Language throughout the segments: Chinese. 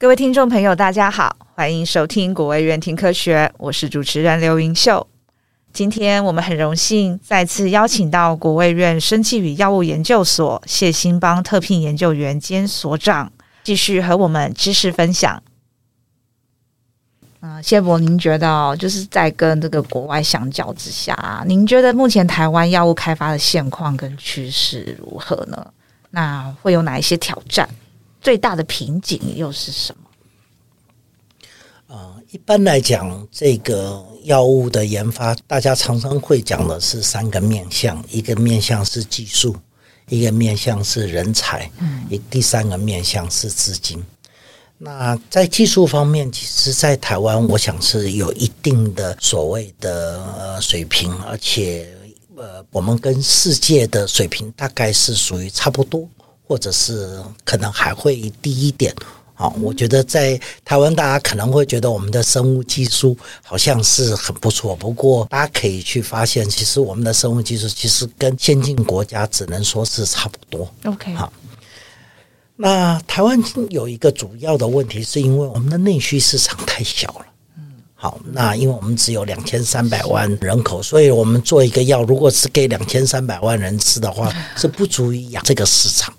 各位听众朋友，大家好，欢迎收听国卫院听科学，我是主持人刘云秀。今天我们很荣幸再次邀请到国卫院生技与药物研究所谢兴邦特聘研究员兼所长，继续和我们知识分享。嗯、呃，谢博，您觉得就是在跟这个国外相较之下，您觉得目前台湾药物开发的现况跟趋势如何呢？那会有哪一些挑战？最大的瓶颈又是什么？呃，一般来讲，这个药物的研发，大家常常会讲的是三个面向：一个面向是技术，一个面向是人才，嗯，一第三个面向是资金。那在技术方面，其实，在台湾，我想是有一定的所谓的呃水平，而且呃，我们跟世界的水平大概是属于差不多。或者是可能还会低一点，啊，我觉得在台湾，大家可能会觉得我们的生物技术好像是很不错。不过，大家可以去发现，其实我们的生物技术其实跟先进国家只能说是差不多。OK，好。那台湾有一个主要的问题，是因为我们的内需市场太小了。好，那因为我们只有两千三百万人口，所以我们做一个药，如果是给两千三百万人吃的话，是不足以养这个市场。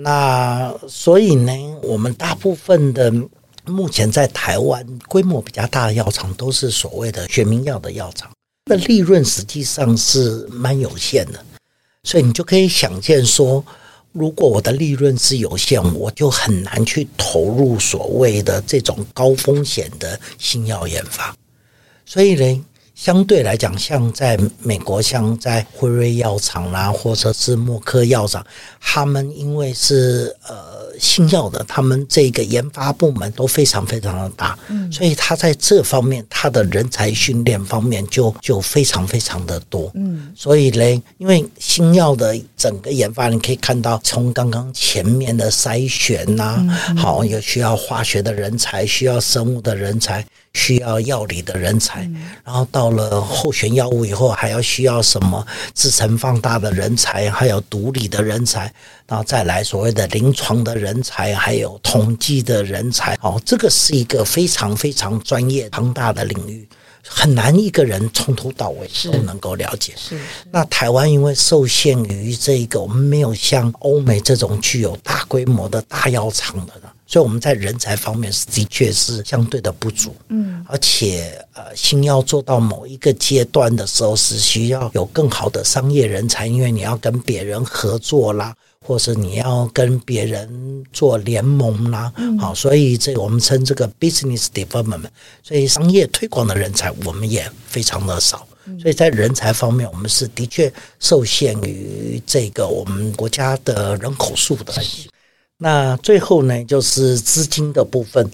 那所以呢，我们大部分的目前在台湾规模比较大的药厂，都是所谓的学名药的药厂，那利润实际上是蛮有限的，所以你就可以想见说。如果我的利润是有限，我就很难去投入所谓的这种高风险的新药研发。所以呢，相对来讲，像在美国，像在辉瑞药厂啦，或者是默克药厂，他们因为是呃。新药的，他们这个研发部门都非常非常的大，嗯，所以他在这方面，他的人才训练方面就就非常非常的多，嗯，所以呢，因为新药的整个研发，你可以看到从刚刚前面的筛选呐、啊，嗯、好，有需要化学的人才，需要生物的人才。需要药理的人才，然后到了候选药物以后，还要需要什么制成放大的人才，还有毒理的人才，然后再来所谓的临床的人才，还有统计的人才。哦，这个是一个非常非常专业庞大的领域，很难一个人从头到尾都能够了解。是，是，那台湾因为受限于这个，我们没有像欧美这种具有大规模的大药厂的。所以我们在人才方面是的确是相对的不足，嗯，而且呃，新要做到某一个阶段的时候是需要有更好的商业人才，因为你要跟别人合作啦，或是你要跟别人做联盟啦，好，所以这我们称这个 business development，所以商业推广的人才我们也非常的少，所以在人才方面我们是的确受限于这个我们国家的人口数的。那最后呢，就是资金的部分。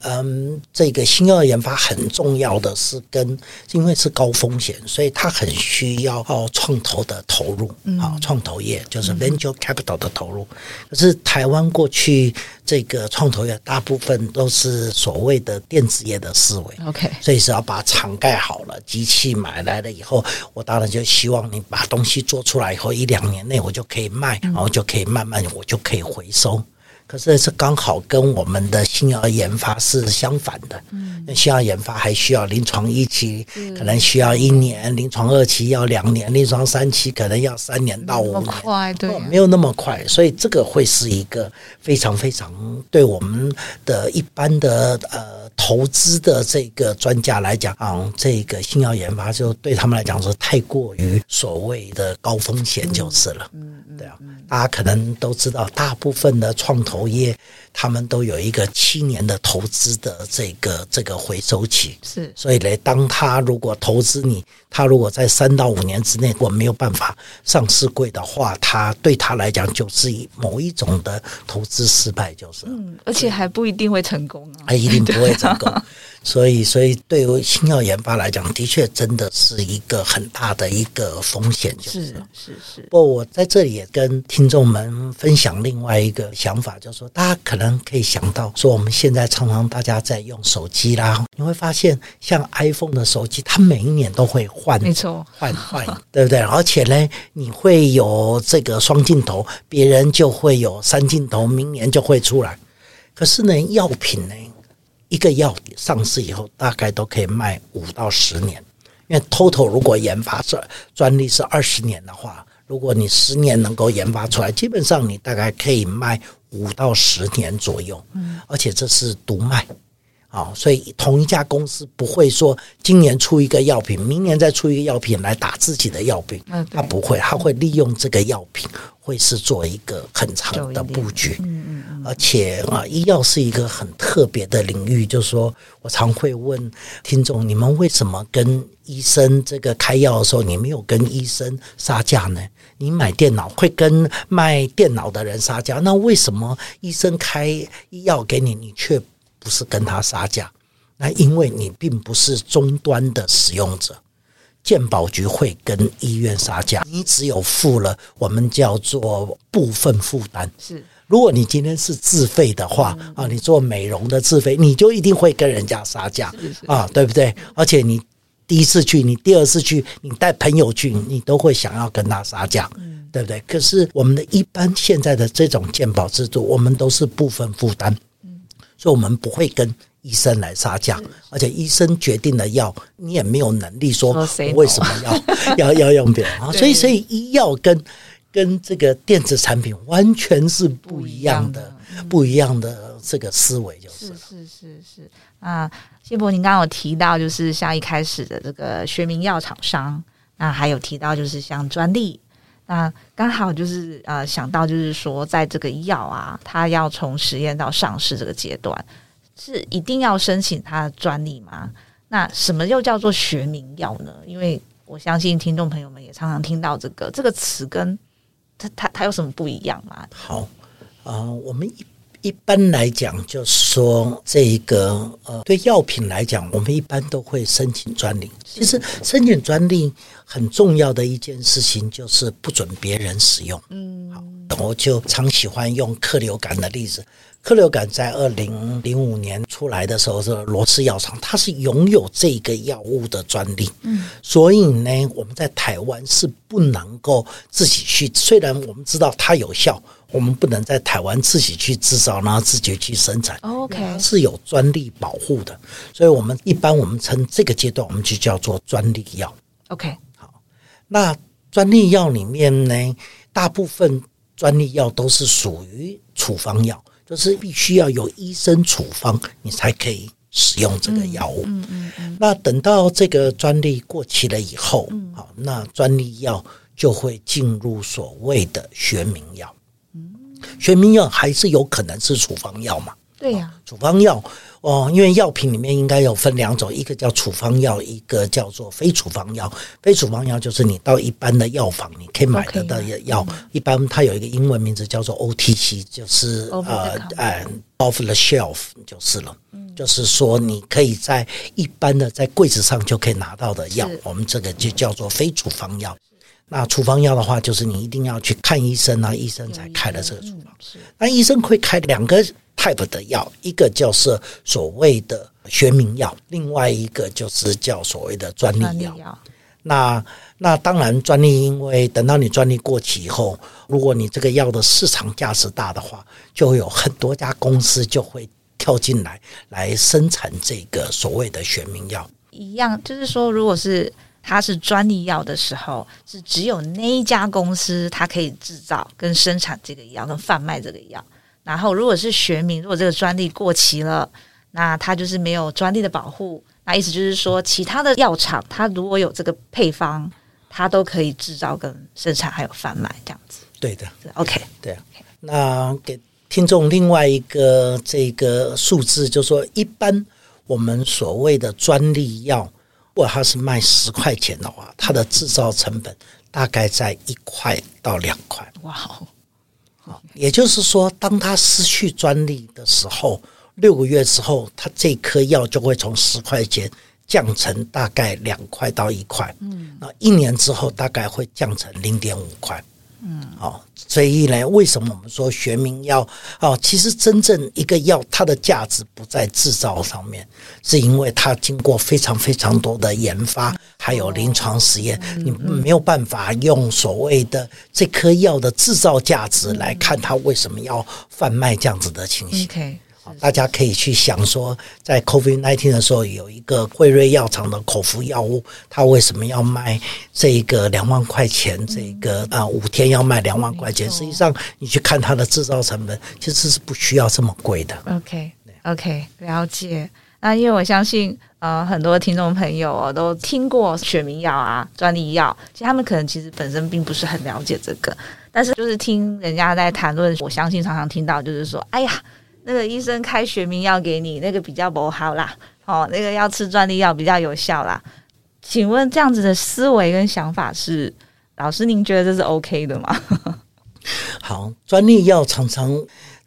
嗯，这个新药研发很重要的是跟，因为是高风险，所以它很需要哦创投的投入，啊，创投业就是 venture capital 的投入。可是台湾过去这个创投业大部分都是所谓的电子业的思维，OK，所以是要把厂盖好了，机器买来了以后，我当然就希望你把东西做出来以后，一两年内我就可以卖，然后就可以慢慢我就可以回收。可是是刚好跟我们的新药研发是相反的，嗯，新药研发还需要临床一期，可能需要一年；临床二期要两年；临床三期可能要三年到五年，快对，没有那么快，所以这个会是一个非常非常对我们的一般的呃投资的这个专家来讲啊，这个新药研发就对他们来讲是太过于所谓的高风险就是了，嗯嗯，对啊，大家可能都知道，大部分的创投。投业，他们都有一个七年的投资的这个这个回收期，是，所以呢，当他如果投资你，他如果在三到五年之内我没有办法上市柜的话，他对他来讲就是以某一种的投资失败，就是，嗯，而且还不一定会成功啊，还一定不会成功。所以，所以对于新药研发来讲，的确真的是一个很大的一个风险，就是是是，是。不过我在这里也跟听众们分享另外一个想法，就是说，大家可能可以想到，说我们现在常常大家在用手机啦，你会发现，像 iPhone 的手机，它每一年都会换，没错，换换，对不对？而且呢，你会有这个双镜头，别人就会有三镜头，明年就会出来。可是呢，药品呢，一个药上市以后，大概都可以卖五到十年。因为 total 如果研发专专利是二十年的话，如果你十年能够研发出来，基本上你大概可以卖五到十年左右。嗯，而且这是独卖。啊，所以同一家公司不会说今年出一个药品，明年再出一个药品来打自己的药品。嗯，他不会，他会利用这个药品，会是做一个很长的布局。嗯嗯嗯。而且啊，医药是一个很特别的领域，就是说我常会问听众：你们为什么跟医生这个开药的时候，你没有跟医生杀价呢？你买电脑会跟卖电脑的人杀价，那为什么医生开医药给你，你却？不是跟他杀价，那因为你并不是终端的使用者，健保局会跟医院杀价，你只有付了我们叫做部分负担。是，如果你今天是自费的话啊，你做美容的自费，你就一定会跟人家杀价啊，对不对？而且你第一次去，你第二次去，你带朋友去，你都会想要跟他杀价，对不对？可是我们的一般现在的这种健保制度，我们都是部分负担。所以，我们不会跟医生来杀价，而且医生决定了药，你也没有能力说为什么要 要要用别人 啊。所以，所以医药跟跟这个电子产品完全是不一样的，不一样的这个思维就是。是是是是啊，谢博，您刚刚有提到，就是像一开始的这个学名药厂商，那还有提到就是像专利。那刚好就是呃想到就是说，在这个药啊，它要从实验到上市这个阶段，是一定要申请它的专利吗？那什么又叫做学名药呢？因为我相信听众朋友们也常常听到这个这个词，跟它它它有什么不一样吗？好啊、呃，我们一一般来讲，就是说这一个呃，对药品来讲，我们一般都会申请专利。其实申请专利。很重要的一件事情就是不准别人使用。嗯，好，我就常喜欢用克流感的例子。克流感在二零零五年出来的时候，是罗氏药厂，它是拥有这个药物的专利。嗯，所以呢，我们在台湾是不能够自己去。虽然我们知道它有效，我们不能在台湾自己去制造，然后自己去生产。OK，是有专利保护的。所以我们一般我们称这个阶段，我们就叫做专利药。OK 好。那专利药里面呢，大部分专利药都是属于处方药，就是必须要有医生处方，你才可以使用这个药物。嗯嗯嗯。那等到这个专利过期了以后，好，那专利药就会进入所谓的学名药。嗯，学名药还是有可能是处方药嘛？对呀，处方药。哦，因为药品里面应该有分两种，一个叫处方药，一个叫做非处方药。非处方药就是你到一般的药房你可以买得到的药，一般它有一个英文名字叫做 OTC，就是呃呃 off the shelf 就是了，就是说你可以在一般的在柜子上就可以拿到的药，我们这个就叫做非处方药。那处方药的话，就是你一定要去看医生啊，医生才开了这个处方。那医生会开两个。type 的药，一个就是所谓的学名药，另外一个就是叫所谓的专利药。那那当然，专利因为等到你专利过期以后，如果你这个药的市场价值大的话，就会有很多家公司就会跳进来来生产这个所谓的学名药。一样，就是说，如果是它是专利药的时候，是只有那一家公司它可以制造跟生产这个药，跟贩卖这个药。然后，如果是学名，如果这个专利过期了，那它就是没有专利的保护。那意思就是说，其他的药厂它如果有这个配方，它都可以制造跟生产还有贩卖这样子。对的，OK，对啊。那给听众另外一个这个数字，就是说一般我们所谓的专利药，如果它是卖十块钱的话，它的制造成本大概在一块到两块。哇哦！也就是说，当他失去专利的时候，六个月之后，他这颗药就会从十块钱降成大概两块到一块。嗯，那一年之后大概会降成零点五块。嗯，好，所以呢，为什么我们说学名药？哦，其实真正一个药，它的价值不在制造上面，是因为它经过非常非常多的研发，还有临床实验，你没有办法用所谓的这颗药的制造价值来看它为什么要贩卖这样子的情形。大家可以去想说，在 COVID nineteen 的时候，有一个辉瑞药厂的口服药物，它为什么要卖这个两万块钱？这个啊，五天要卖两万块钱。实际上，你去看它的制造成本，其实是不需要这么贵的。OK，OK，了解。那因为我相信，呃，很多听众朋友哦，都听过学名药啊、专利药，其实他们可能其实本身并不是很了解这个，但是就是听人家在谈论，我相信常常听到就是说，哎呀，那个医生开学名药给你，那个比较不好啦，哦，那个要吃专利药比较有效啦。请问这样子的思维跟想法是，老师您觉得这是 OK 的吗？好，专利药常常。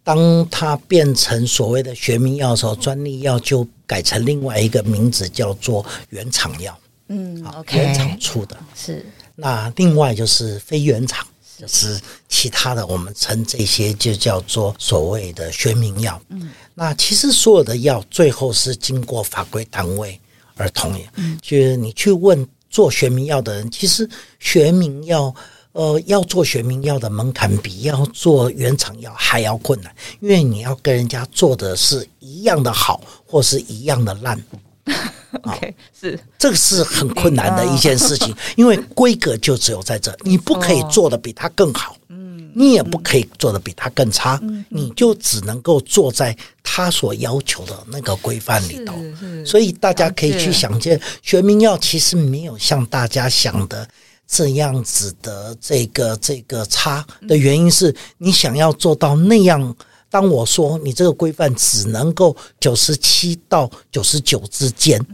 当它变成所谓的学名药的时候，专利药就改成另外一个名字，叫做原厂药。嗯，OK，原厂出的。是。那另外就是非原厂，就是其他的，我们称这些就叫做所谓的学名药。嗯。那其实所有的药最后是经过法规单位而同意。嗯。就是你去问做学名药的人，其实学名药。呃，要做学名药的门槛比要做原厂药还要困难，因为你要跟人家做的是一样的好，或是一样的烂。OK，是这个是很困难的一件事情，因为规格就只有在这，你不可以做的比它更好，嗯，你也不可以做的比它更差，嗯，你就只能够做在他所要求的那个规范里头。所以大家可以去想见，学名药其实没有像大家想的。这样子的这个这个差的原因是你想要做到那样。当我说你这个规范只能够九十七到九十九之间，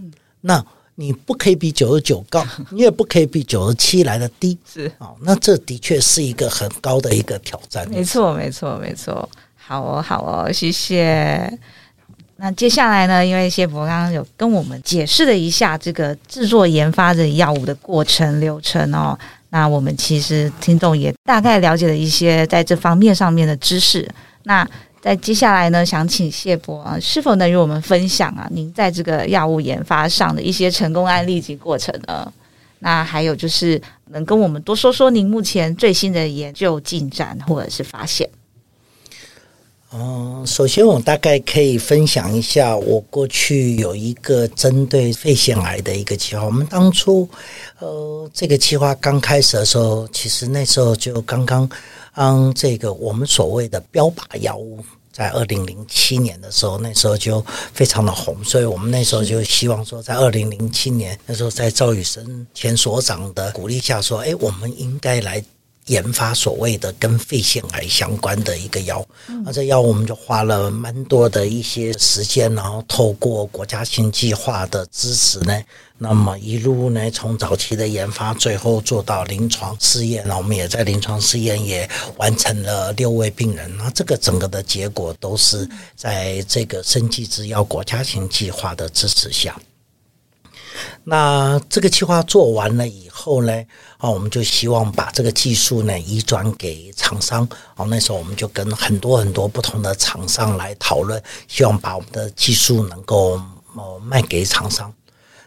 那你不可以比九十九高，你也不可以比九十七来的低。是哦，那这的确是一个很高的一个挑战。没错，没错，没错。好哦，好哦，谢谢。那接下来呢？因为谢博刚刚有跟我们解释了一下这个制作研发的药物的过程流程哦，那我们其实听众也大概了解了一些在这方面上面的知识。那在接下来呢，想请谢博啊，是否能与我们分享啊，您在这个药物研发上的一些成功案例及过程呢？那还有就是能跟我们多说说您目前最新的研究进展或者是发现。嗯，首先我大概可以分享一下，我过去有一个针对肺腺癌的一个计划。我们当初，呃，这个计划刚开始的时候，其实那时候就刚刚，嗯，这个我们所谓的标靶药物，在二零零七年的时候，那时候就非常的红，所以我们那时候就希望说，在二零零七年那时候，在赵宇生前所长的鼓励下，说，哎，我们应该来。研发所谓的跟肺腺癌相关的一个药，那这药我们就花了蛮多的一些时间，然后透过国家新计划的支持呢，那么一路呢从早期的研发，最后做到临床试验，那我们也在临床试验也完成了六位病人，那这个整个的结果都是在这个生技制药国家新计划的支持下。那这个计划做完了以后呢，啊，我们就希望把这个技术呢移转给厂商。哦，那时候我们就跟很多很多不同的厂商来讨论，希望把我们的技术能够呃卖给厂商。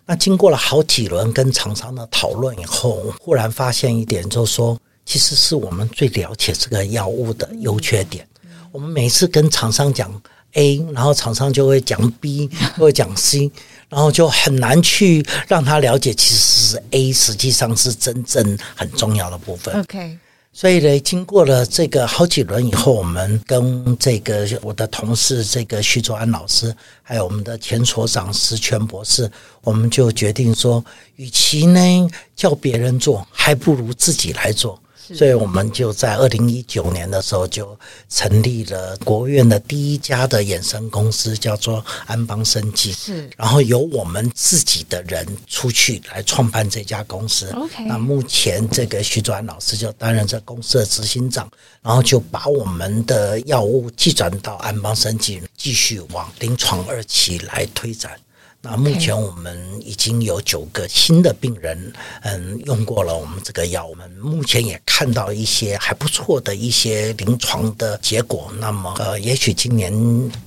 那经过了好几轮跟厂商的讨论以后，忽然发现一点，就是说，其实是我们最了解这个药物的优缺点。我们每次跟厂商讲 A，然后厂商就会讲 B，会讲 C。然后就很难去让他了解，其实是 A 实际上是真正很重要的部分。OK，所以呢，经过了这个好几轮以后，我们跟这个我的同事这个徐卓安老师，还有我们的前所长石泉博士，我们就决定说，与其呢叫别人做，还不如自己来做。所以我们就在二零一九年的时候就成立了国务院的第一家的衍生公司，叫做安邦生技。是，然后由我们自己的人出去来创办这家公司。OK，那目前这个徐卓安老师就担任这公司的执行长，然后就把我们的药物寄转到安邦生技，继续往临床二期来推展。那目前我们已经有九个新的病人，嗯，用过了我们这个药。我们目前也看到一些还不错的一些临床的结果。那么，呃，也许今年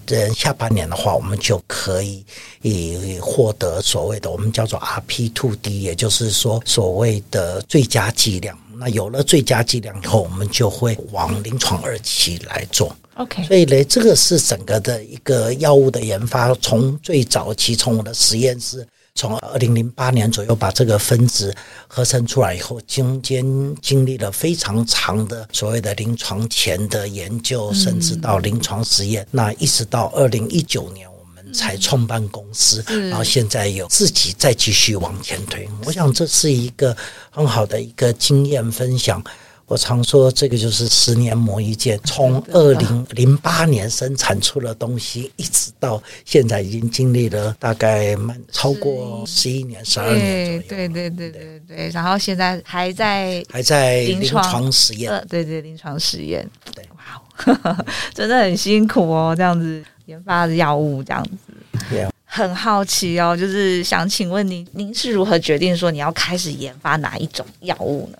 的下半年的话，我们就可以以获得所谓的我们叫做 RP two D，也就是说所谓的最佳剂量。那有了最佳剂量以后，我们就会往临床二期来做。OK，所以呢，这个是整个的一个药物的研发，从最早期从我的实验室，从二零零八年左右把这个分子合成出来以后，中间经历了非常长的所谓的临床前的研究，甚至到临床实验，嗯、那一直到二零一九年。才创办公司，然后现在有自己再继续往前推。我想这是一个很好的一个经验分享。我常说，这个就是十年磨一剑，从二零零八年生产出的东西，一直到现在已经经历了大概蛮超过十一年、十二年左右。对对对对对，然后现在还在还在临床实验。对对，临床实验。对，哇，真的很辛苦哦，这样子。研发的药物这样子，Yeah. 很好奇哦，就是想请问您，您是如何决定说你要开始研发哪一种药物呢？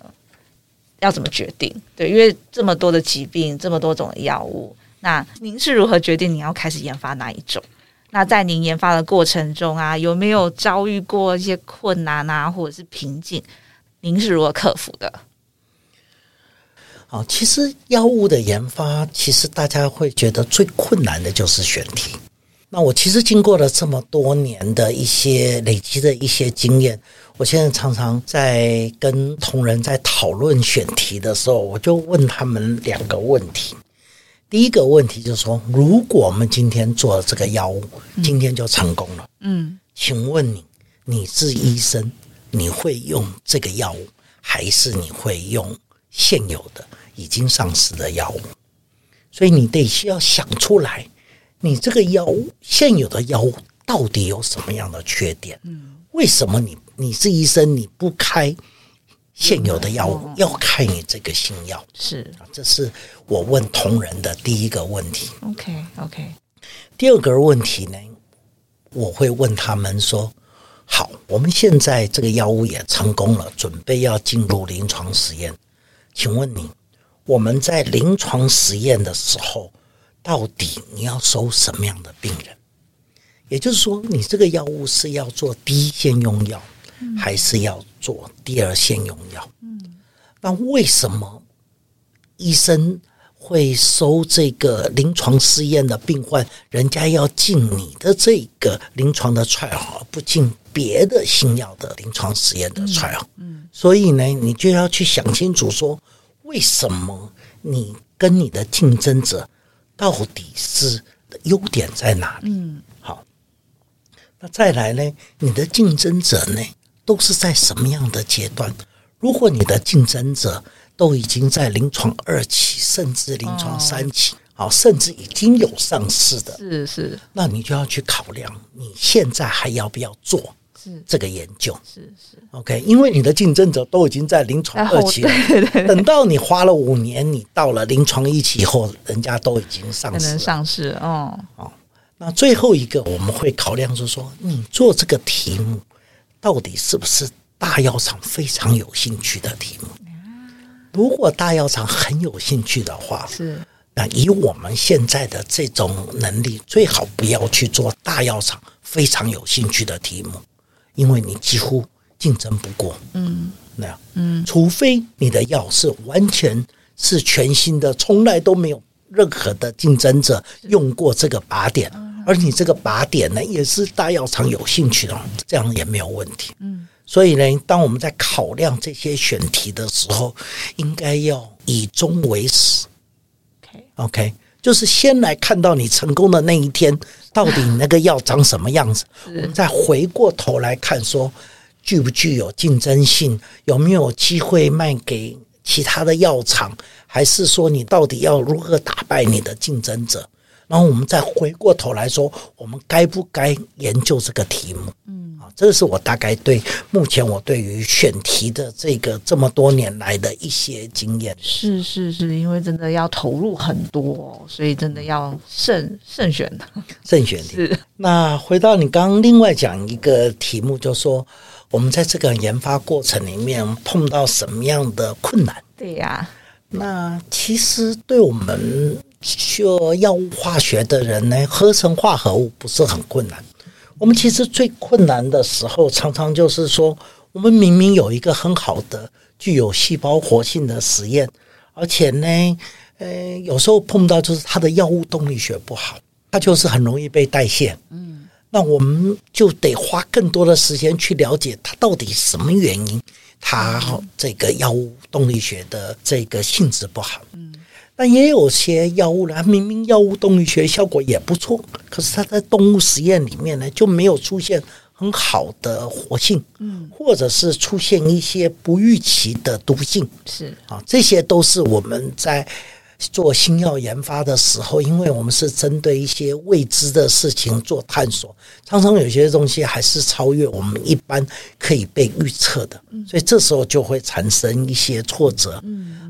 要怎么决定？对，因为这么多的疾病，这么多种药物，那您是如何决定你要开始研发哪一种？那在您研发的过程中啊，有没有遭遇过一些困难啊，或者是瓶颈？您是如何克服的？好，其实药物的研发，其实大家会觉得最困难的就是选题。那我其实经过了这么多年的一些累积的一些经验，我现在常常在跟同仁在讨论选题的时候，我就问他们两个问题。第一个问题就是说，如果我们今天做了这个药物，今天就成功了，嗯，请问你，你是医生，你会用这个药物，还是你会用现有的？已经上市的药物，所以你得需要想出来，你这个药物现有的药物到底有什么样的缺点？嗯，为什么你你是医生你不开现有的药物，要开你这个新药？是啊，这是我问同仁的第一个问题。OK OK，第二个问题呢，我会问他们说：好，我们现在这个药物也成功了，准备要进入临床实验，请问你？我们在临床实验的时候，到底你要收什么样的病人？也就是说，你这个药物是要做第一线用药，还是要做第二线用药？嗯，那为什么医生会收这个临床试验的病患？人家要进你的这个临床的 trial，不进别的新药的临床实验的 trial？嗯，所以呢，你就要去想清楚说。为什么你跟你的竞争者到底是优点在哪里？嗯，好，那再来呢？你的竞争者呢，都是在什么样的阶段？如果你的竞争者都已经在临床二期，甚至临床三期，好，甚至已经有上市的，是是，那你就要去考量，你现在还要不要做？是这个研究是是 OK，因为你的竞争者都已经在临床二期了，等到你花了五年，你到了临床一期以后，人家都已经上市了，上市哦哦。那最后一个我们会考量，就是说你做这个题目到底是不是大药厂非常有兴趣的题目？如果大药厂很有兴趣的话，是那以我们现在的这种能力，最好不要去做大药厂非常有兴趣的题目。因为你几乎竞争不过，嗯，那样，嗯，除非你的药是完全是全新的，从来都没有任何的竞争者用过这个靶点，而你这个靶点呢，也是大药厂有兴趣的，这样也没有问题，嗯。所以呢，当我们在考量这些选题的时候，应该要以终为始，OK，OK，就是先来看到你成功的那一天。到底那个药长什么样子？我们再回过头来看，说具不具有竞争性，有没有机会卖给其他的药厂，还是说你到底要如何打败你的竞争者？然后我们再回过头来说，我们该不该研究这个题目？嗯，啊，这是我大概对目前我对于选题的这个这么多年来的一些经验。是是是，因为真的要投入很多，所以真的要慎慎选的，慎选题。是。那回到你刚刚另外讲一个题目，就是说我们在这个研发过程里面碰到什么样的困难？对呀。那其实对我们。学药物化学的人呢，合成化合物不是很困难。我们其实最困难的时候，常常就是说，我们明明有一个很好的、具有细胞活性的实验，而且呢，呃，有时候碰到就是它的药物动力学不好，它就是很容易被代谢。嗯，那我们就得花更多的时间去了解它到底什么原因，它这个药物动力学的这个性质不好。但也有些药物呢，明明药物动力学效果也不错，可是它在动物实验里面呢就没有出现很好的活性，嗯，或者是出现一些不预期的毒性，是啊，这些都是我们在。做新药研发的时候，因为我们是针对一些未知的事情做探索，常常有些东西还是超越我们一般可以被预测的，所以这时候就会产生一些挫折。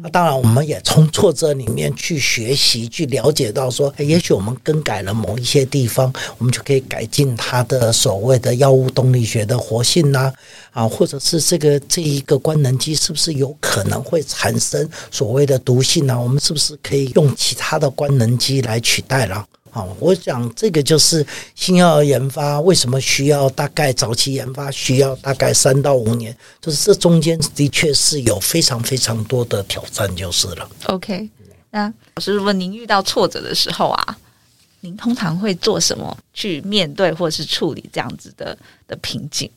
那当然，我们也从挫折里面去学习，去了解到说，也许我们更改了某一些地方，我们就可以改进它的所谓的药物动力学的活性呐，啊，啊或者是这个这一个官能机是不是有可能会产生所谓的毒性呢？我们是不是？可以用其他的官能机来取代了啊！我想这个就是新药研发为什么需要大概早期研发需要大概三到五年，就是这中间的确是有非常非常多的挑战，就是了。OK，那老师，如果您遇到挫折的时候啊，您通常会做什么去面对或是处理这样子的的瓶颈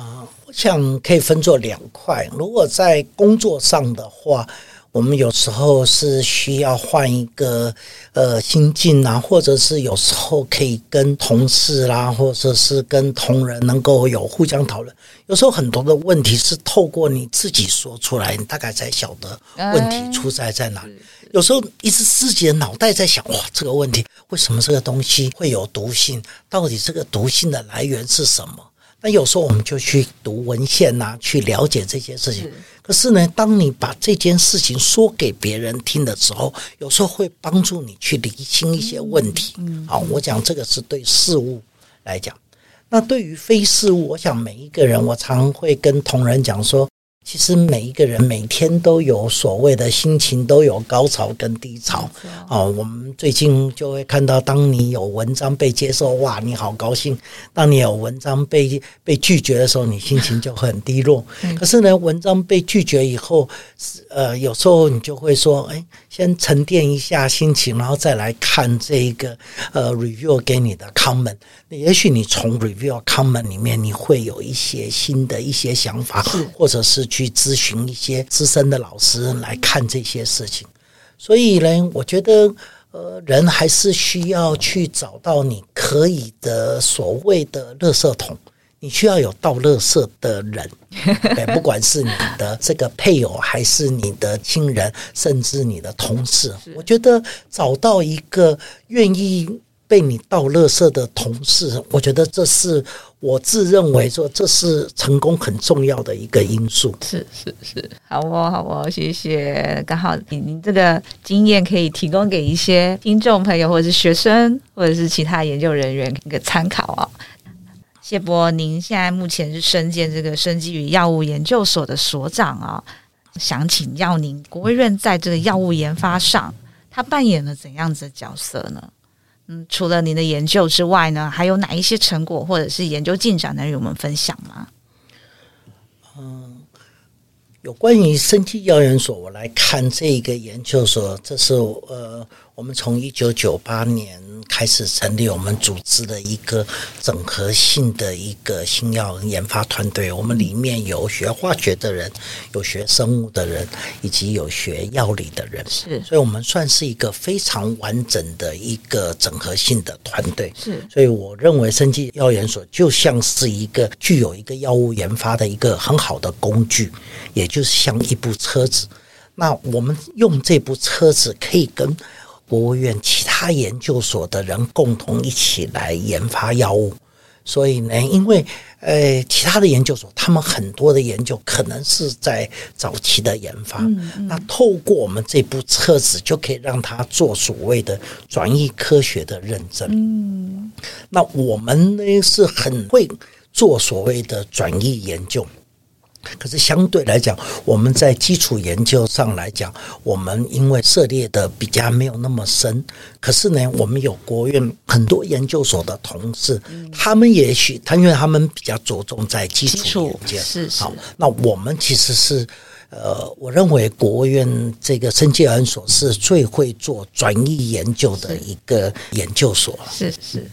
啊？我想可以分作两块。如果在工作上的话。我们有时候是需要换一个呃心境啊，或者是有时候可以跟同事啦，或者是跟同仁能够有互相讨论。有时候很多的问题是透过你自己说出来，你大概才晓得问题出在在哪里。有时候一直自己的脑袋在想，哇，这个问题为什么这个东西会有毒性？到底这个毒性的来源是什么？那有时候我们就去读文献呐、啊，去了解这些事情。是可是呢，当你把这件事情说给别人听的时候，有时候会帮助你去理清一些问题。嗯，好，我讲这个是对事物来讲。那对于非事物，我想每一个人，我常会跟同仁讲说。其实每一个人每天都有所谓的心情，都有高潮跟低潮。哦，我们最近就会看到，当你有文章被接受，哇，你好高兴；当你有文章被被拒绝的时候，你心情就很低落。可是呢，文章被拒绝以后，呃，有时候你就会说，哎，先沉淀一下心情，然后再来看这一个呃 review 给你的 comment。那也许你从 review comment 里面，你会有一些新的一些想法，或者是。去咨询一些资深的老师来看这些事情，所以呢，我觉得呃，人还是需要去找到你可以的所谓的垃圾桶，你需要有倒垃圾的人，不管是你的这个配偶，还是你的亲人，甚至你的同事，我觉得找到一个愿意。被你倒垃圾的同事，我觉得这是我自认为说，这是成功很重要的一个因素。是是是，好哦好哦，谢谢。刚好你你这个经验可以提供给一些听众朋友，或者是学生，或者是其他研究人员一个参考啊、哦。谢博，您现在目前是身兼这个生技与药物研究所的所长啊、想请教您，国卫院在这个药物研发上，他扮演了怎样子的角色呢？嗯，除了您的研究之外呢，还有哪一些成果或者是研究进展能与我们分享吗？嗯，有关于生技药研所，我来看这个研究所，这是呃。我们从一九九八年开始成立我们组织的一个整合性的一个新药研发团队。我们里面有学化学的人，有学生物的人，以及有学药理的人。是，所以我们算是一个非常完整的一个整合性的团队。是，所以我认为生技药研所就像是一个具有一个药物研发的一个很好的工具，也就是像一部车子。那我们用这部车子可以跟国务院其他研究所的人共同一起来研发药物，所以呢，因为呃，其他的研究所他们很多的研究可能是在早期的研发，嗯嗯、那透过我们这部车子就可以让他做所谓的转移科学的认证。嗯，那我们呢是很会做所谓的转移研究。可是相对来讲，我们在基础研究上来讲，我们因为涉猎的比较没有那么深。可是呢，我们有国院很多研究所的同事，他们也许他因为他们比较着重在基础研究，是是。好，那我们其实是呃，我认为国务院这个生技研所是最会做转移研究的一个研究所了。是是。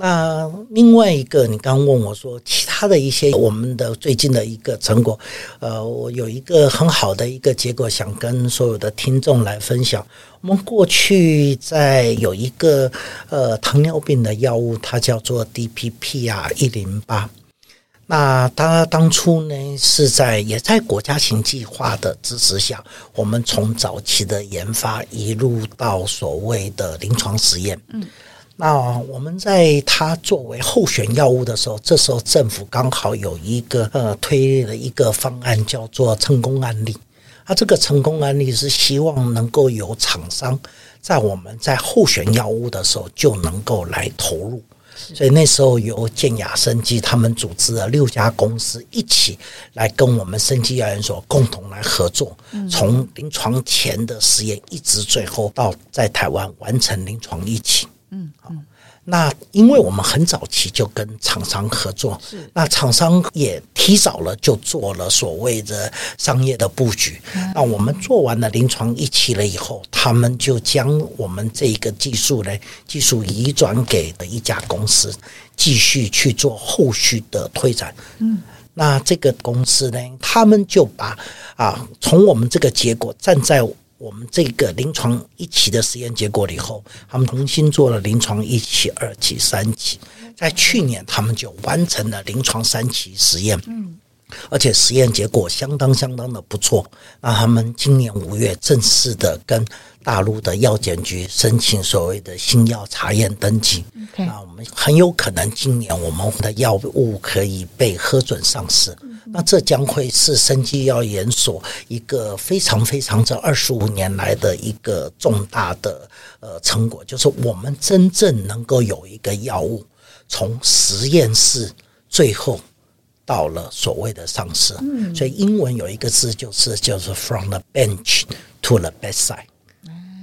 那另外一个，你刚问我说，其他的一些我们的最近的一个成果，呃，我有一个很好的一个结果，想跟所有的听众来分享。我们过去在有一个呃糖尿病的药物，它叫做 DPP-R 一零八。那它当初呢是在也在国家型计划的支持下，我们从早期的研发一路到所谓的临床实验。嗯。那我们在它作为候选药物的时候，这时候政府刚好有一个呃推了一个方案，叫做成功案例。它这个成功案例是希望能够有厂商在我们在候选药物的时候就能够来投入。所以那时候由健雅生技他们组织了六家公司一起来跟我们生技药研所共同来合作，从临床前的实验一直最后到在台湾完成临床一期。嗯，好。那因为我们很早期就跟厂商合作，是那厂商也提早了就做了所谓的商业的布局。那我们做完了临床一期了以后，他们就将我们这个技术呢，技术移转给了一家公司，继续去做后续的推展。嗯，那这个公司呢，他们就把啊，从我们这个结果站在。我们这个临床一期的实验结果了以后，他们重新做了临床一期、二期、三期，在去年他们就完成了临床三期实验，嗯，而且实验结果相当相当的不错。那他们今年五月正式的跟大陆的药监局申请所谓的新药查验登记，那我们很有可能今年我们的药物可以被核准上市。那这将会是生技药研所一个非常非常这二十五年来的一个重大的呃成果，就是我们真正能够有一个药物从实验室最后到了所谓的上市。嗯，所以英文有一个字就是就是 from the bench to the bedside，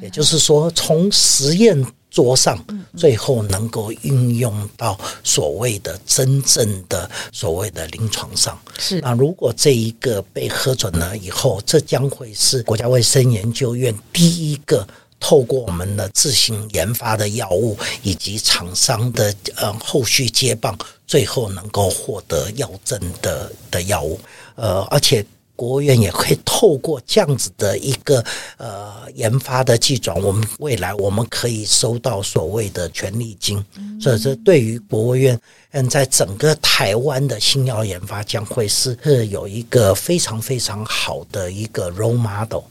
也就是说从实验。桌上，最后能够运用到所谓的真正的所谓的临床上。是，那如果这一个被核准了以后，这将会是国家卫生研究院第一个透过我们的自行研发的药物以及厂商的呃后续接棒，最后能够获得药证的的药物。呃，而且。国务院也会透过这样子的一个呃研发的技转，我们未来我们可以收到所谓的权利金，所以这对于国务院嗯，在整个台湾的新药研发将会是有一个非常非常好的一个 role model。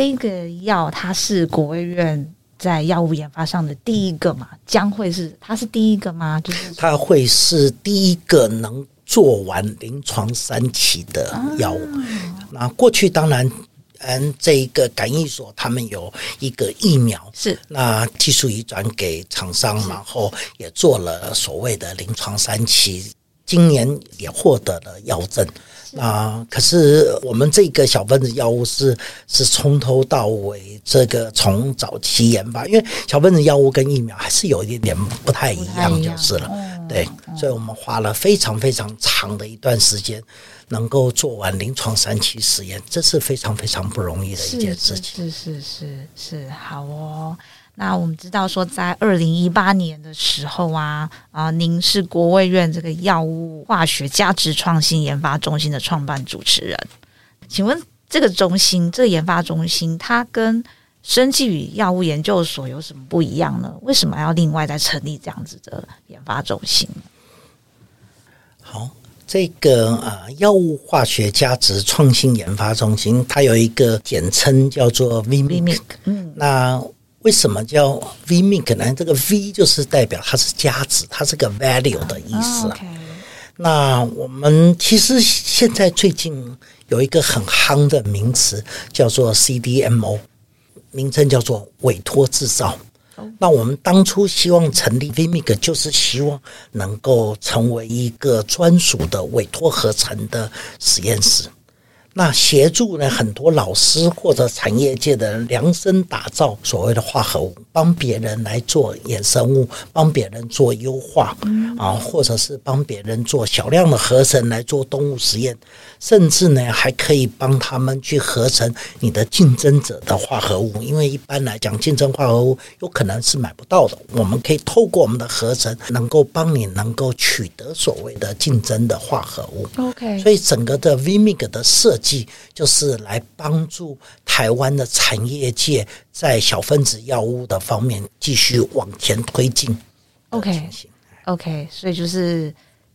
这个药它是国卫院在药物研发上的第一个嘛？将会是它是第一个吗？就是它会是第一个能。做完临床三期的药物，那过去当然，嗯，这一个感艺所他们有一个疫苗，是那技术移转给厂商，然后也做了所谓的临床三期，今年也获得了药证。啊，可是我们这个小分子药物是是从头到尾这个从早期研发，因为小分子药物跟疫苗还是有一点点不太一样，就是了。对，所以我们花了非常非常长的一段时间，能够做完临床三期实验，这是非常非常不容易的一件事情。是是是是是，好哦。那我们知道说，在二零一八年的时候啊啊，您是国卫院这个药物化学价值创新研发中心的创办主持人。请问这个中心，这个研发中心，它跟生技与药物研究所有什么不一样呢？为什么要另外再成立这样子的研发中心？好，这个啊，药物化学价值创新研发中心，它有一个简称叫做 VMIC。嗯，那。为什么叫 VMIC 呢？这个 V 就是代表它是价值，它是个 value 的意思。Oh, okay. 那我们其实现在最近有一个很夯的名词叫做 CDMO，名称叫做委托制造。Oh. 那我们当初希望成立 VMIC，就是希望能够成为一个专属的委托合成的实验室。那协助呢，很多老师或者产业界的人量身打造所谓的化合物，帮别人来做衍生物，帮别人做优化，啊，或者是帮别人做小量的合成来做动物实验，甚至呢还可以帮他们去合成你的竞争者的化合物，因为一般来讲，竞争化合物有可能是买不到的，我们可以透过我们的合成，能够帮你能够取得所谓的竞争的化合物。OK，所以整个的 VMIG 的设计就是来帮助台湾的产业界在小分子药物的方面继续往前推进。OK，OK，所以就是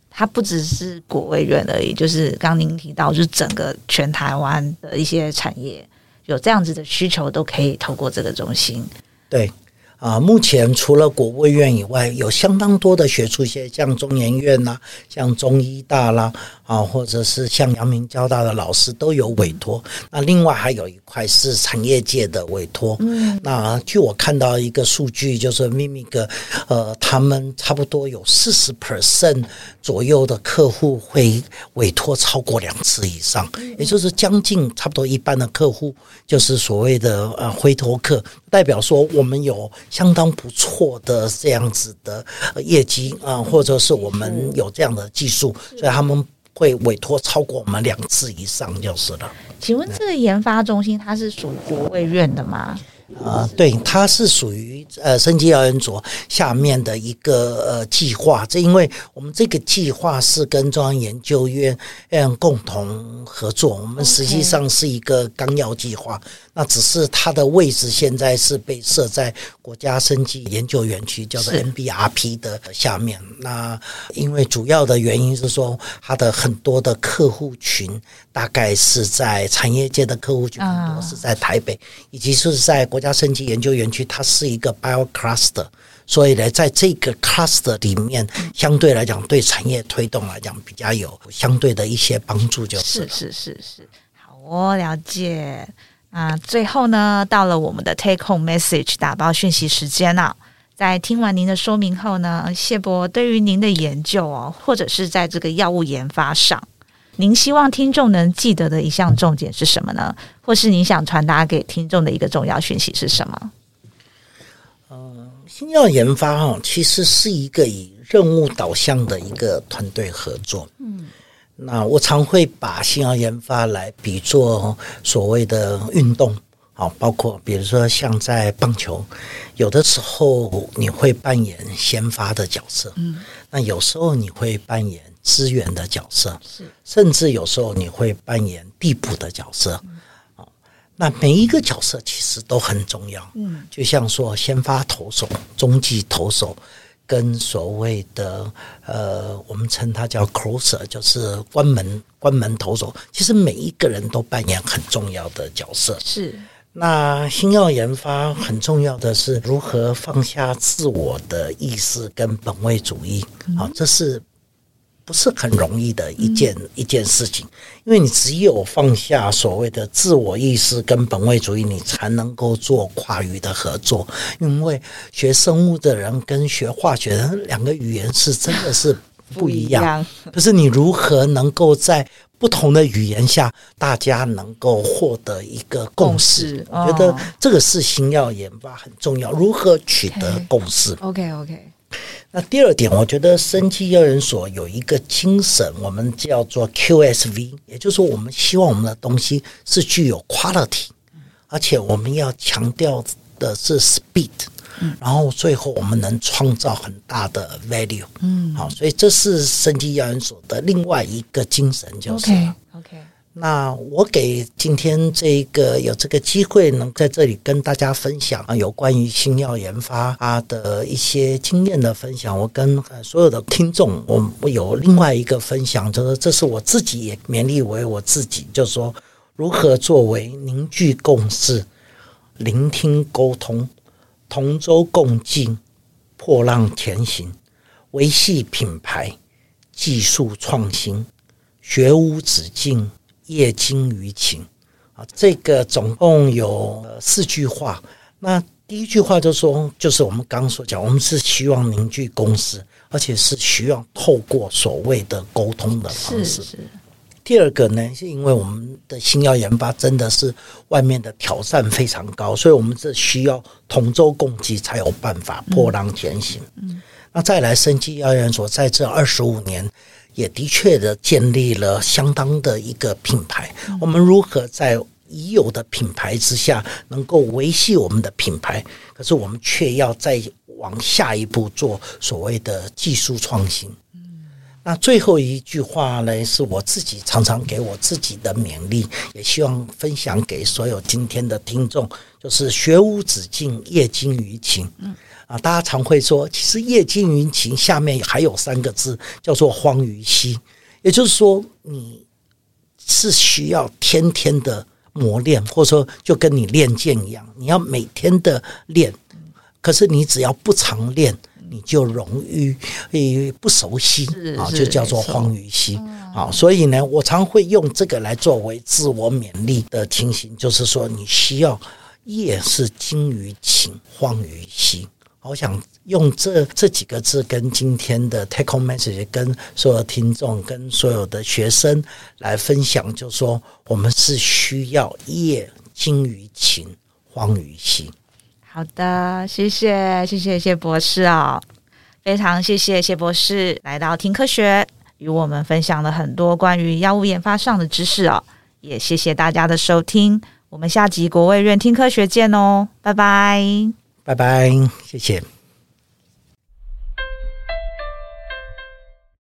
它不只是国卫院而已，就是刚您提到，就是整个全台湾的一些产业有这样子的需求，都可以透过这个中心。对。啊，目前除了国务院以外，有相当多的学术界，像中研院呐、啊，像中医大啦，啊，或者是像阳明交大的老师都有委托。那另外还有一块是产业界的委托。嗯，那据我看到一个数据，就是 Mimic，呃，他们差不多有四十 percent 左右的客户会委托超过两次以上，也就是将近差不多一半的客户就是所谓的呃回头客，代表说我们有。相当不错的这样子的业绩啊，或者是我们有这样的技术，所以他们会委托超过我们两次以上就是了。请问这个研发中心它是属于国卫院的吗？啊，对，它是属于呃生技药研所下面的一个呃计划。这因为我们这个计划是跟中央研究院嗯共同合作，我们实际上是一个纲要计划。那只是它的位置现在是被设在国家生技研究园区，叫做 NBRP 的下面。那因为主要的原因是说，它的很多的客户群大概是在产业界的客户群很多是在台北，以及是在国家升级研究园区，它是一个 bio cluster，所以呢，在这个 cluster 里面，相对来讲对产业推动来讲比较有相对的一些帮助，就是是是是是，好，我了解。啊，最后呢，到了我们的 take home message 打包讯息时间了，啊。在听完您的说明后呢，谢博对于您的研究哦，或者是在这个药物研发上，您希望听众能记得的一项重点是什么呢？或是您想传达给听众的一个重要讯息是什么？嗯，新药研发哈，其实是一个以任务导向的一个团队合作。嗯。那我常会把新药研发来比作所谓的运动，好，包括比如说像在棒球，有的时候你会扮演先发的角色，嗯，那有时候你会扮演支援的角色，是，甚至有时候你会扮演递补的角色，好，那每一个角色其实都很重要，嗯，就像说先发投手、中继投手。跟所谓的呃，我们称它叫 closer，就是关门关门投手。其实每一个人都扮演很重要的角色。是。那新药研发很重要的是如何放下自我的意识跟本位主义。好，这是。不是很容易的一件、嗯、一件事情，因为你只有放下所谓的自我意识跟本位主义，你才能够做跨语的合作。因为学生物的人跟学化学的人两个语言是真的是不一样。可是你如何能够在不同的语言下，大家能够获得一个共识？我觉得这个是新药研发很重要，如何取得共识？OK OK。那第二点，我觉得生技药研所有一个精神，我们叫做 QSV，也就是说，我们希望我们的东西是具有 quality，而且我们要强调的是 speed，然后最后我们能创造很大的 value。嗯，好，所以这是生技药研所的另外一个精神，就是 OK OK。那我给今天这个有这个机会能在这里跟大家分享啊，有关于新药研发啊的一些经验的分享。我跟所有的听众，我我有另外一个分享，就是这是我自己也勉励为我自己，就是说如何作为凝聚共识、聆听沟通、同舟共济、破浪前行、维系品牌、技术创新、学无止境。业精于勤啊，这个总共有四句话。那第一句话就是说，就是我们刚刚所讲，我们是希望凝聚公司，而且是需要透过所谓的沟通的方式。第二个呢，是因为我们的新药研发真的是外面的挑战非常高，所以我们这需要同舟共济才有办法破浪前行。嗯，那再来，生技药研所在这二十五年，也的确的建立了相当的一个品牌。我们如何在已有的品牌之下，能够维系我们的品牌？可是我们却要再往下一步做所谓的技术创新。那最后一句话呢，是我自己常常给我自己的勉励，也希望分享给所有今天的听众，就是学无止境，业精于勤。嗯，啊，大家常会说，其实业精于勤下面还有三个字，叫做荒于嬉。也就是说，你是需要天天的磨练，或者说就跟你练剑一样，你要每天的练。可是你只要不常练。你就容易诶不熟悉啊，就叫做荒于心啊。所以呢，我常会用这个来作为自我勉励的情形，就是说，你需要业是精于勤，荒于心。我想用这这几个字跟今天的 take home message，跟所有听众、跟所有的学生来分享，就是说，我们是需要业精于勤，荒于嬉。好的，谢谢谢谢谢博士啊、哦，非常谢谢谢博士来到听科学，与我们分享了很多关于药物研发上的知识哦，也谢谢大家的收听，我们下集国卫院听科学见哦，拜拜，拜拜，谢谢。